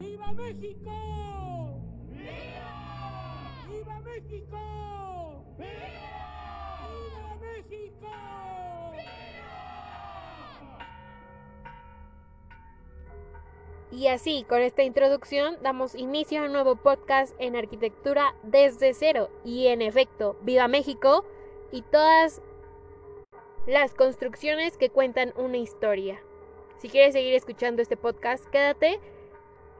¡Viva México! ¡Viva! ¡Viva México! ¡Viva! ¡Viva México! Y así, con esta introducción, damos inicio a un nuevo podcast en arquitectura desde cero. Y en efecto, viva México y todas las construcciones que cuentan una historia. Si quieres seguir escuchando este podcast, quédate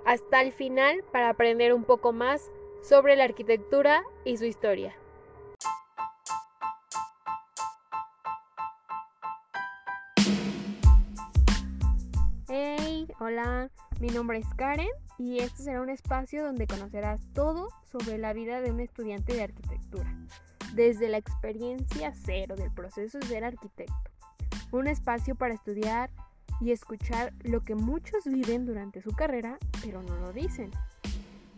hasta el final para aprender un poco más sobre la arquitectura y su historia. Hey, hola, mi nombre es Karen y este será un espacio donde conocerás todo sobre la vida de un estudiante de arquitectura, desde la experiencia cero del proceso de ser arquitecto. Un espacio para estudiar y escuchar lo que muchos viven durante su carrera, pero no lo dicen.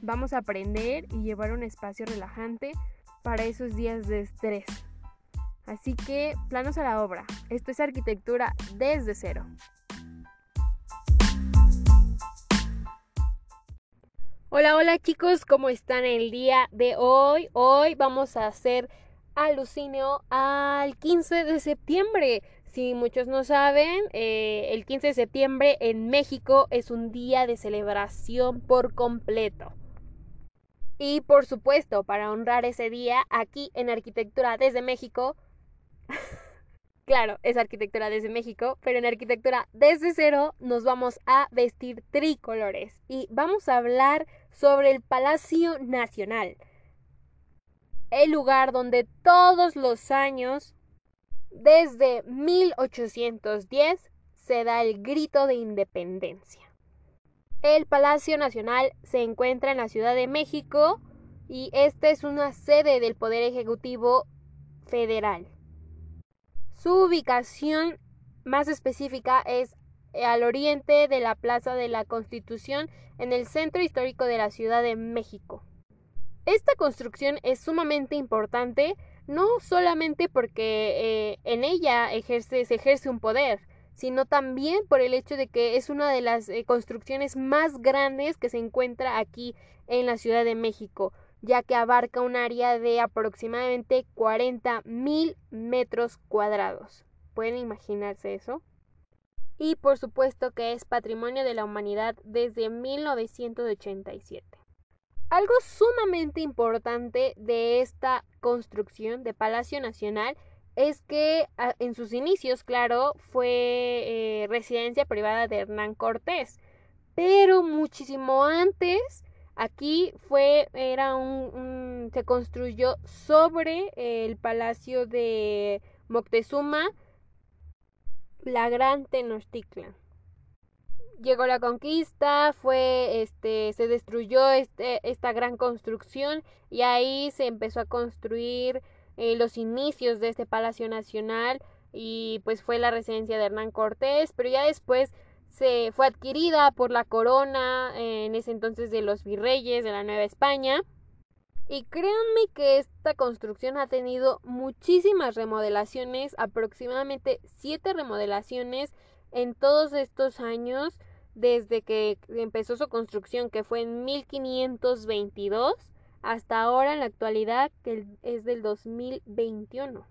Vamos a aprender y llevar un espacio relajante para esos días de estrés. Así que, planos a la obra. Esto es arquitectura desde cero. Hola, hola chicos, ¿cómo están el día de hoy? Hoy vamos a hacer alucinio al 15 de septiembre. Si muchos no saben, eh, el 15 de septiembre en México es un día de celebración por completo. Y por supuesto, para honrar ese día, aquí en Arquitectura desde México, claro, es Arquitectura desde México, pero en Arquitectura desde cero nos vamos a vestir tricolores y vamos a hablar sobre el Palacio Nacional, el lugar donde todos los años, desde 1810, se da el grito de independencia. El Palacio Nacional se encuentra en la Ciudad de México y esta es una sede del Poder Ejecutivo Federal. Su ubicación más específica es al oriente de la Plaza de la Constitución en el centro histórico de la Ciudad de México. Esta construcción es sumamente importante no solamente porque eh, en ella se ejerce un poder, sino también por el hecho de que es una de las eh, construcciones más grandes que se encuentra aquí en la Ciudad de México, ya que abarca un área de aproximadamente 40 mil metros cuadrados. ¿Pueden imaginarse eso? y por supuesto que es patrimonio de la humanidad desde 1987. Algo sumamente importante de esta construcción de Palacio Nacional es que en sus inicios, claro, fue eh, residencia privada de Hernán Cortés, pero muchísimo antes aquí fue era un se construyó sobre el palacio de Moctezuma la gran Tenochtitlan. Llegó la conquista, fue, este, se destruyó este, esta gran construcción y ahí se empezó a construir eh, los inicios de este Palacio Nacional y pues fue la residencia de Hernán Cortés, pero ya después se fue adquirida por la corona en ese entonces de los virreyes de la Nueva España. Y créanme que esta construcción ha tenido muchísimas remodelaciones, aproximadamente siete remodelaciones en todos estos años desde que empezó su construcción, que fue en 1522, hasta ahora en la actualidad, que es del 2021.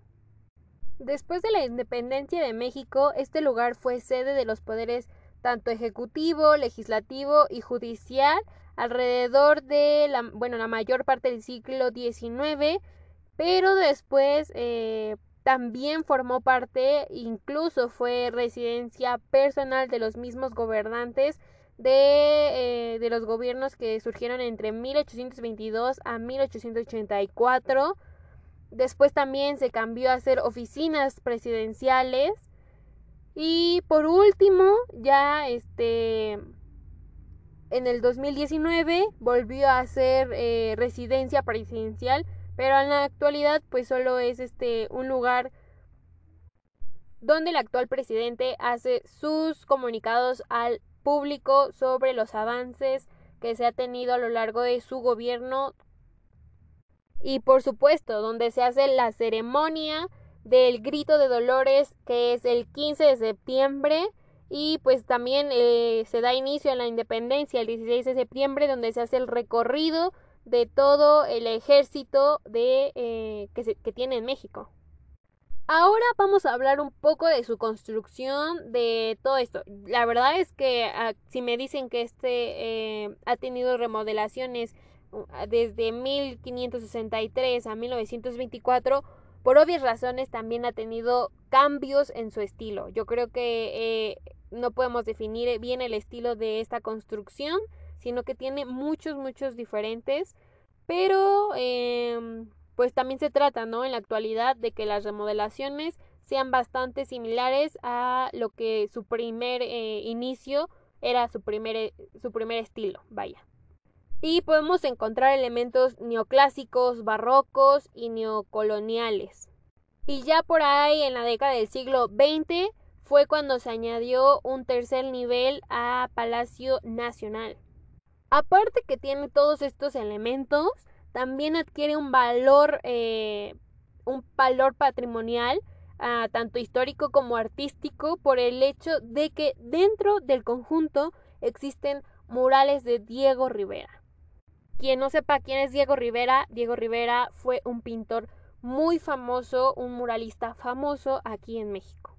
Después de la independencia de México, este lugar fue sede de los poderes tanto ejecutivo, legislativo y judicial alrededor de la, bueno, la mayor parte del siglo XIX, pero después eh, también formó parte, incluso fue residencia personal de los mismos gobernantes de, eh, de los gobiernos que surgieron entre 1822 a 1884. Después también se cambió a ser oficinas presidenciales. Y por último, ya este en el 2019 volvió a ser eh, residencia presidencial, pero en la actualidad pues solo es este un lugar donde el actual presidente hace sus comunicados al público sobre los avances que se ha tenido a lo largo de su gobierno y por supuesto donde se hace la ceremonia del grito de Dolores que es el 15 de septiembre y pues también eh, se da inicio a la independencia el 16 de septiembre donde se hace el recorrido de todo el ejército de, eh, que, que tiene en México. Ahora vamos a hablar un poco de su construcción, de todo esto. La verdad es que ah, si me dicen que este eh, ha tenido remodelaciones uh, desde 1563 a 1924, por obvias razones también ha tenido cambios en su estilo. Yo creo que eh, no podemos definir bien el estilo de esta construcción, sino que tiene muchos, muchos diferentes, pero em, pues también se trata, ¿no? En la actualidad de que las remodelaciones sean bastante similares a lo que su primer eh, inicio era su primer, eh, su primer estilo, vaya. Y podemos encontrar elementos neoclásicos, barrocos y neocoloniales. Y ya por ahí en la década del siglo XX fue cuando se añadió un tercer nivel a Palacio Nacional. Aparte que tiene todos estos elementos, también adquiere un valor, eh, un valor patrimonial, ah, tanto histórico como artístico, por el hecho de que dentro del conjunto existen murales de Diego Rivera. Quien no sepa quién es Diego Rivera, Diego Rivera fue un pintor muy famoso, un muralista famoso aquí en México.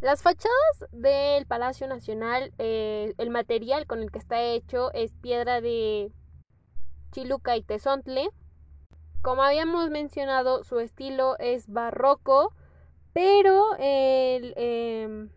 Las fachadas del Palacio Nacional, eh, el material con el que está hecho es piedra de Chiluca y Tezontle. Como habíamos mencionado, su estilo es barroco, pero el, em,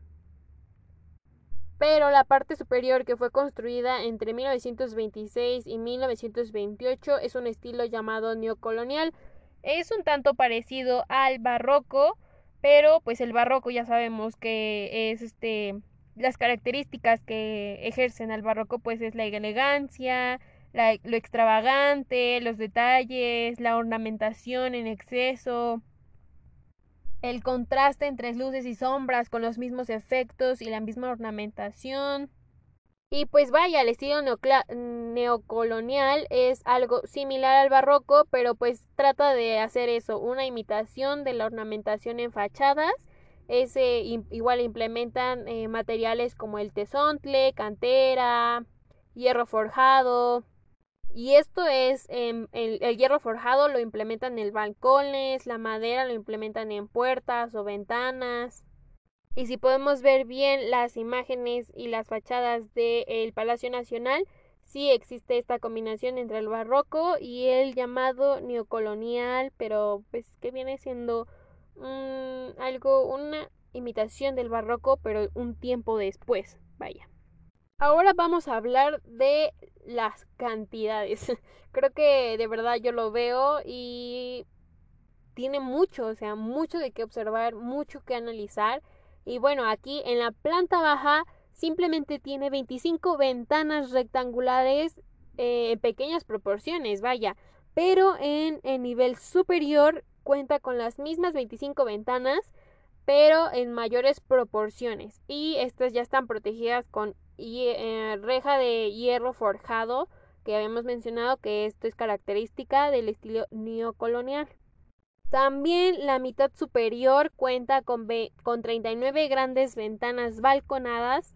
pero la parte superior que fue construida entre 1926 y 1928 es un estilo llamado neocolonial. Es un tanto parecido al barroco, pero pues el barroco ya sabemos que es este las características que ejercen al barroco pues es la elegancia, lo extravagante, los detalles, la ornamentación en exceso, el contraste entre luces y sombras con los mismos efectos y la misma ornamentación. Y pues vaya, el estilo neocolonial es algo similar al barroco, pero pues trata de hacer eso, una imitación de la ornamentación en fachadas. Ese, igual implementan eh, materiales como el tesontle, cantera, hierro forjado, y esto es, em, el, hierro forjado lo implementan en balcones, la madera lo implementan en puertas o ventanas. Y si podemos ver bien las imágenes y las fachadas del Palacio Nacional, sí existe esta combinación entre el barroco y el llamado neocolonial, pero pues que viene siendo algo, una imitación del barroco, pero un tiempo después, vaya. Ahora vamos a hablar de las cantidades. Creo que de verdad yo lo veo y tiene mucho, o sea, mucho de qué observar, mucho que analizar. Y bueno, aquí en la planta baja simplemente tiene 25 ventanas rectangulares eh, en pequeñas proporciones, vaya. Pero en el nivel superior cuenta con las mismas 25 ventanas, pero en mayores proporciones. Y estas ya están protegidas con eh, reja de hierro forjado que habíamos mencionado que esto es característica del estilo neocolonial. También la mitad superior cuenta con, con 39 grandes ventanas balconadas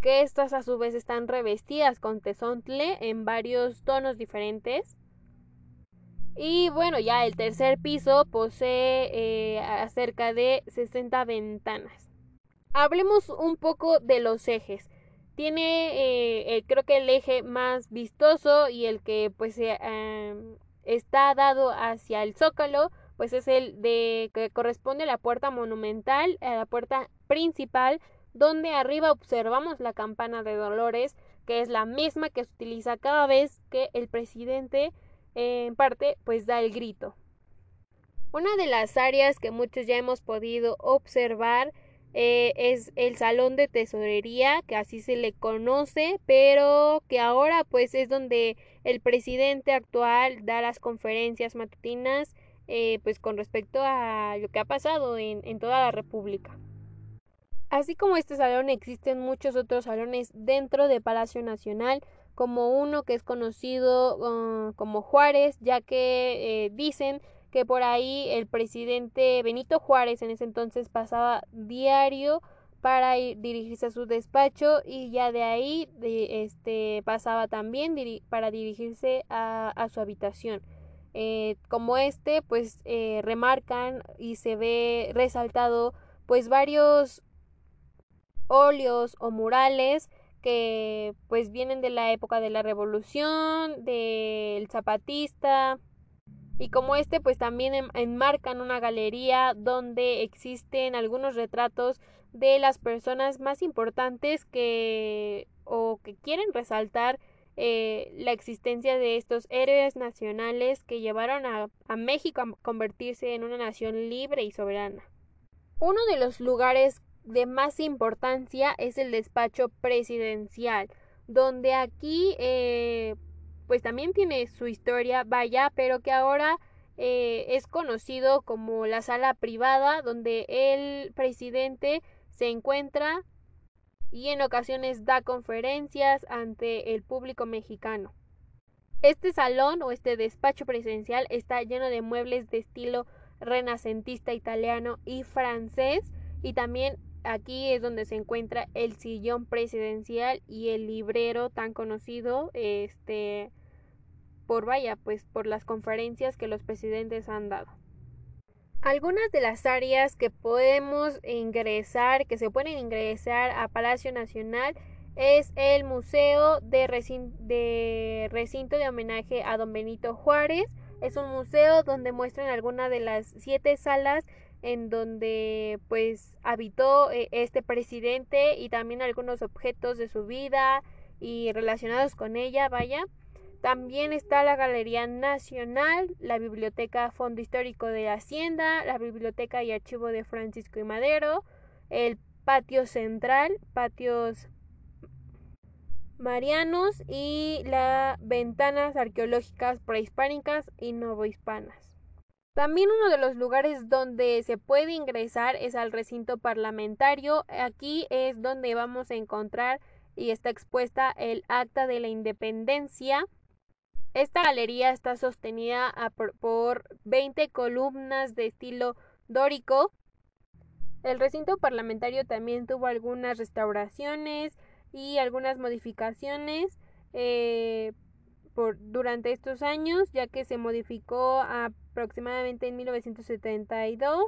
que estas a su vez están revestidas con tesontle en varios tonos diferentes. Y bueno, ya el tercer piso posee eh, acerca de 60 ventanas. Hablemos un poco de los ejes. Tiene, eh, creo que el eje más vistoso y el que pues em, está dado hacia el zócalo, pues es el de que corresponde a la puerta monumental, a la puerta principal, donde arriba observamos la campana de Dolores, que es la misma que se utiliza cada vez que el presidente en parte pues da el grito. Una de las áreas que muchos ya hemos podido observar eh, es el salón de tesorería, que así se le conoce, pero que ahora pues es donde el presidente actual da las conferencias matutinas eh, pues con respecto a lo que ha pasado en, en toda la República. Así como este salón existen muchos otros salones dentro de Palacio Nacional, como uno que es conocido uh, como Juárez, ya que eh, dicen que por ahí el presidente Benito Juárez en ese entonces pasaba diario para ir, dirigirse a su despacho y ya de ahí de, este, pasaba también para dirigirse a, a su habitación. Eh, como este, pues eh, remarcan y se ve resaltado pues varios óleos o murales que pues vienen de la época de la revolución, del zapatista y como este pues también enmarcan una galería donde existen algunos retratos de las personas más importantes que o que quieren resaltar eh, la existencia de estos héroes nacionales que llevaron a, a México a convertirse en una nación libre y soberana. Uno de los lugares de más importancia es el despacho presidencial, donde aquí eh, pues también tiene su historia, vaya, pero que ahora eh, es conocido como la sala privada, donde el presidente se encuentra y en ocasiones da conferencias ante el público mexicano. Este salón o este despacho presidencial está lleno de muebles de estilo renacentista italiano y francés y también aquí es donde se encuentra el sillón presidencial y el librero tan conocido este por vaya pues por las conferencias que los presidentes han dado. Algunas de las áreas que podemos ingresar, que se pueden ingresar a Palacio Nacional es el Museo de, de Recinto de Homenaje a Don Benito Juárez. Es un museo donde muestran algunas de las siete salas en donde pues habitó eh, este presidente y también algunos objetos de su vida y relacionados con ella, vaya. También está la Galería Nacional, la Biblioteca Fondo Histórico de Hacienda, la Biblioteca y Archivo de Francisco y Madero, el Patio Central, patios marianos y las ventanas arqueológicas prehispánicas y novohispanas. También uno de los lugares donde se puede ingresar es al recinto parlamentario. Aquí es donde vamos a encontrar y está expuesta el acta de la independencia. Esta galería está sostenida por 20 columnas de estilo dórico. El recinto parlamentario también tuvo algunas restauraciones y algunas modificaciones eh, por, durante estos años, ya que se modificó aproximadamente en 1972.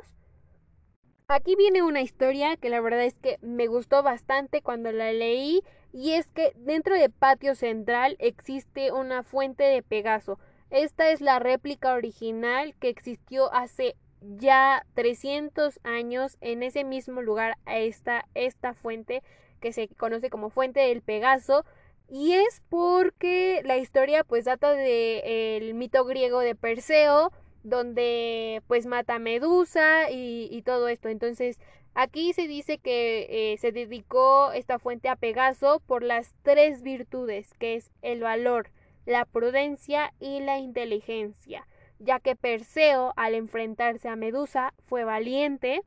Aquí viene una historia que la verdad es que me gustó bastante cuando la leí y es que dentro de Patio Central existe una fuente de Pegaso. Esta es la réplica original que existió hace ya 300 años en ese mismo lugar a esta, esta fuente que se conoce como Fuente del Pegaso y es porque la historia pues data del mito griego de Perseo, donde pues mata a Medusa y, todo esto. Entonces aquí se dice que eh, se dedicó esta fuente a Pegaso por las tres virtudes, que es el valor, la prudencia y la inteligencia, ya que Perseo al enfrentarse a Medusa fue valiente,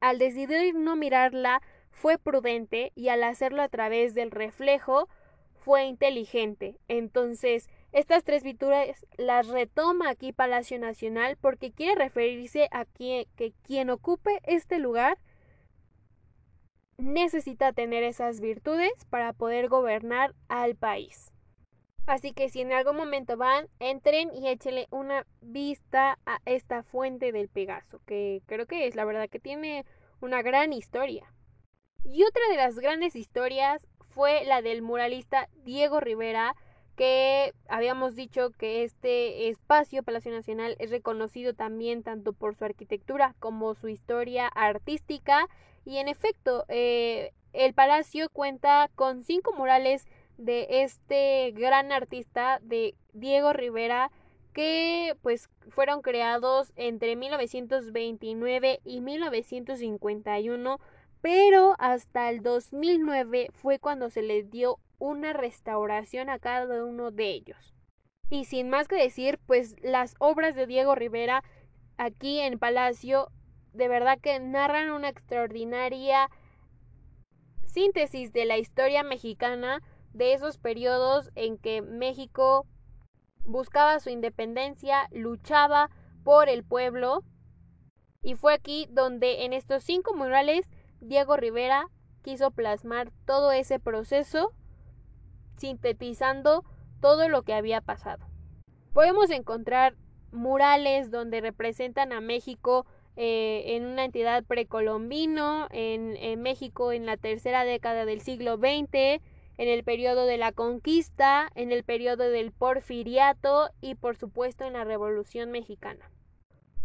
al decidir no mirarla fue prudente y al hacerlo a través del reflejo fue inteligente. Entonces, estas tres virtudes las retoma aquí Palacio Nacional porque quiere referirse a que quien ocupe este lugar necesita tener esas virtudes para poder gobernar al país. Así que si en algún momento van, entren y échenle una vista a esta fuente del Pegaso, que creo que es la verdad que tiene una gran historia. Y otra de las grandes historias fue la del muralista Diego Rivera, que habíamos dicho que este espacio Palacio Nacional es reconocido también tanto por su arquitectura como su historia artística. Y en efecto eh, el palacio cuenta con cinco murales de este gran artista de Diego Rivera que pues fueron creados entre 1929 y 1951 pero hasta el 2009 fue cuando se les dio una restauración a cada uno de ellos. Y sin más que decir, pues las obras de Diego Rivera aquí en Palacio de verdad que narran una extraordinaria síntesis de la historia mexicana de esos periodos en que México buscaba su independencia, luchaba por el pueblo y fue aquí donde en estos cinco murales Diego Rivera quiso plasmar todo ese proceso sintetizando todo lo que había pasado. Podemos encontrar murales donde representan a México eh, en una entidad precolombino, en, en México en la tercera década del siglo XX, en el periodo de la conquista, en el periodo del porfiriato y por supuesto en la Revolución Mexicana.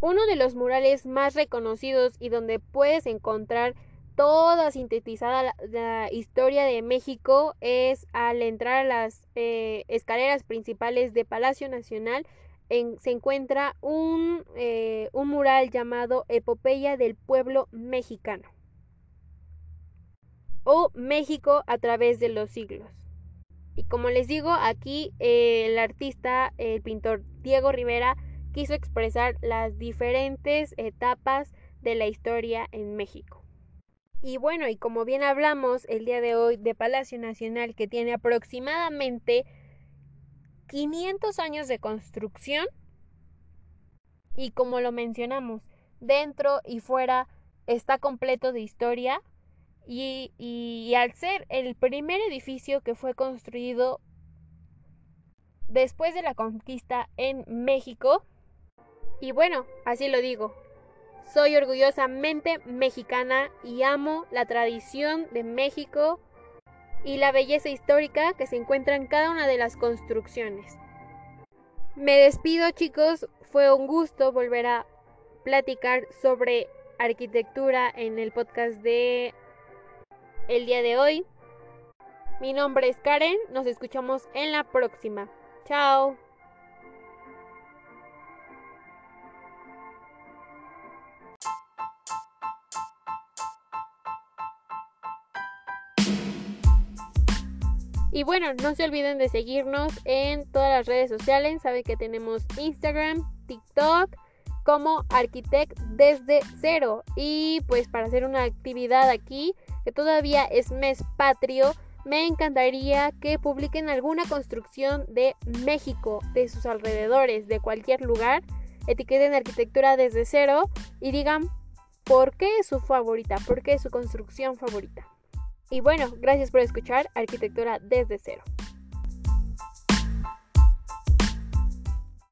Uno de los murales más reconocidos y donde puedes encontrar toda sintetizada la, historia de México es al entrar a las eh, escaleras principales de Palacio Nacional se encuentra un, eh, un mural llamado Epopeya del Pueblo Mexicano o México a través de los siglos. Y como les digo, aquí eh, el artista, el pintor Diego Rivera, quiso expresar las diferentes etapas de la historia en México. Y bueno, y como bien hablamos el día de hoy de Palacio Nacional, que tiene aproximadamente 500 años de construcción, y como lo mencionamos, dentro y fuera está completo de historia, y, y, al ser el primer edificio que fue construido después de la conquista en México, y bueno, así lo digo, soy orgullosamente mexicana y amo la tradición de México y la belleza histórica que se encuentra en cada una de las construcciones. Me despido chicos, fue un gusto volver a platicar sobre arquitectura en el podcast de el día de hoy. Mi nombre es Karen, nos escuchamos en la próxima. Chao. Y bueno, no se olviden de seguirnos en todas las redes sociales. Saben que tenemos Instagram, TikTok como Architect desde cero. Y pues para hacer una actividad aquí, que todavía es mes patrio, me encantaría que publiquen alguna construcción de México, de sus alrededores, de cualquier lugar. Etiqueten arquitectura desde cero y digan por qué es su favorita, por qué es su construcción favorita. Y bueno, gracias por escuchar Arquitectura desde cero.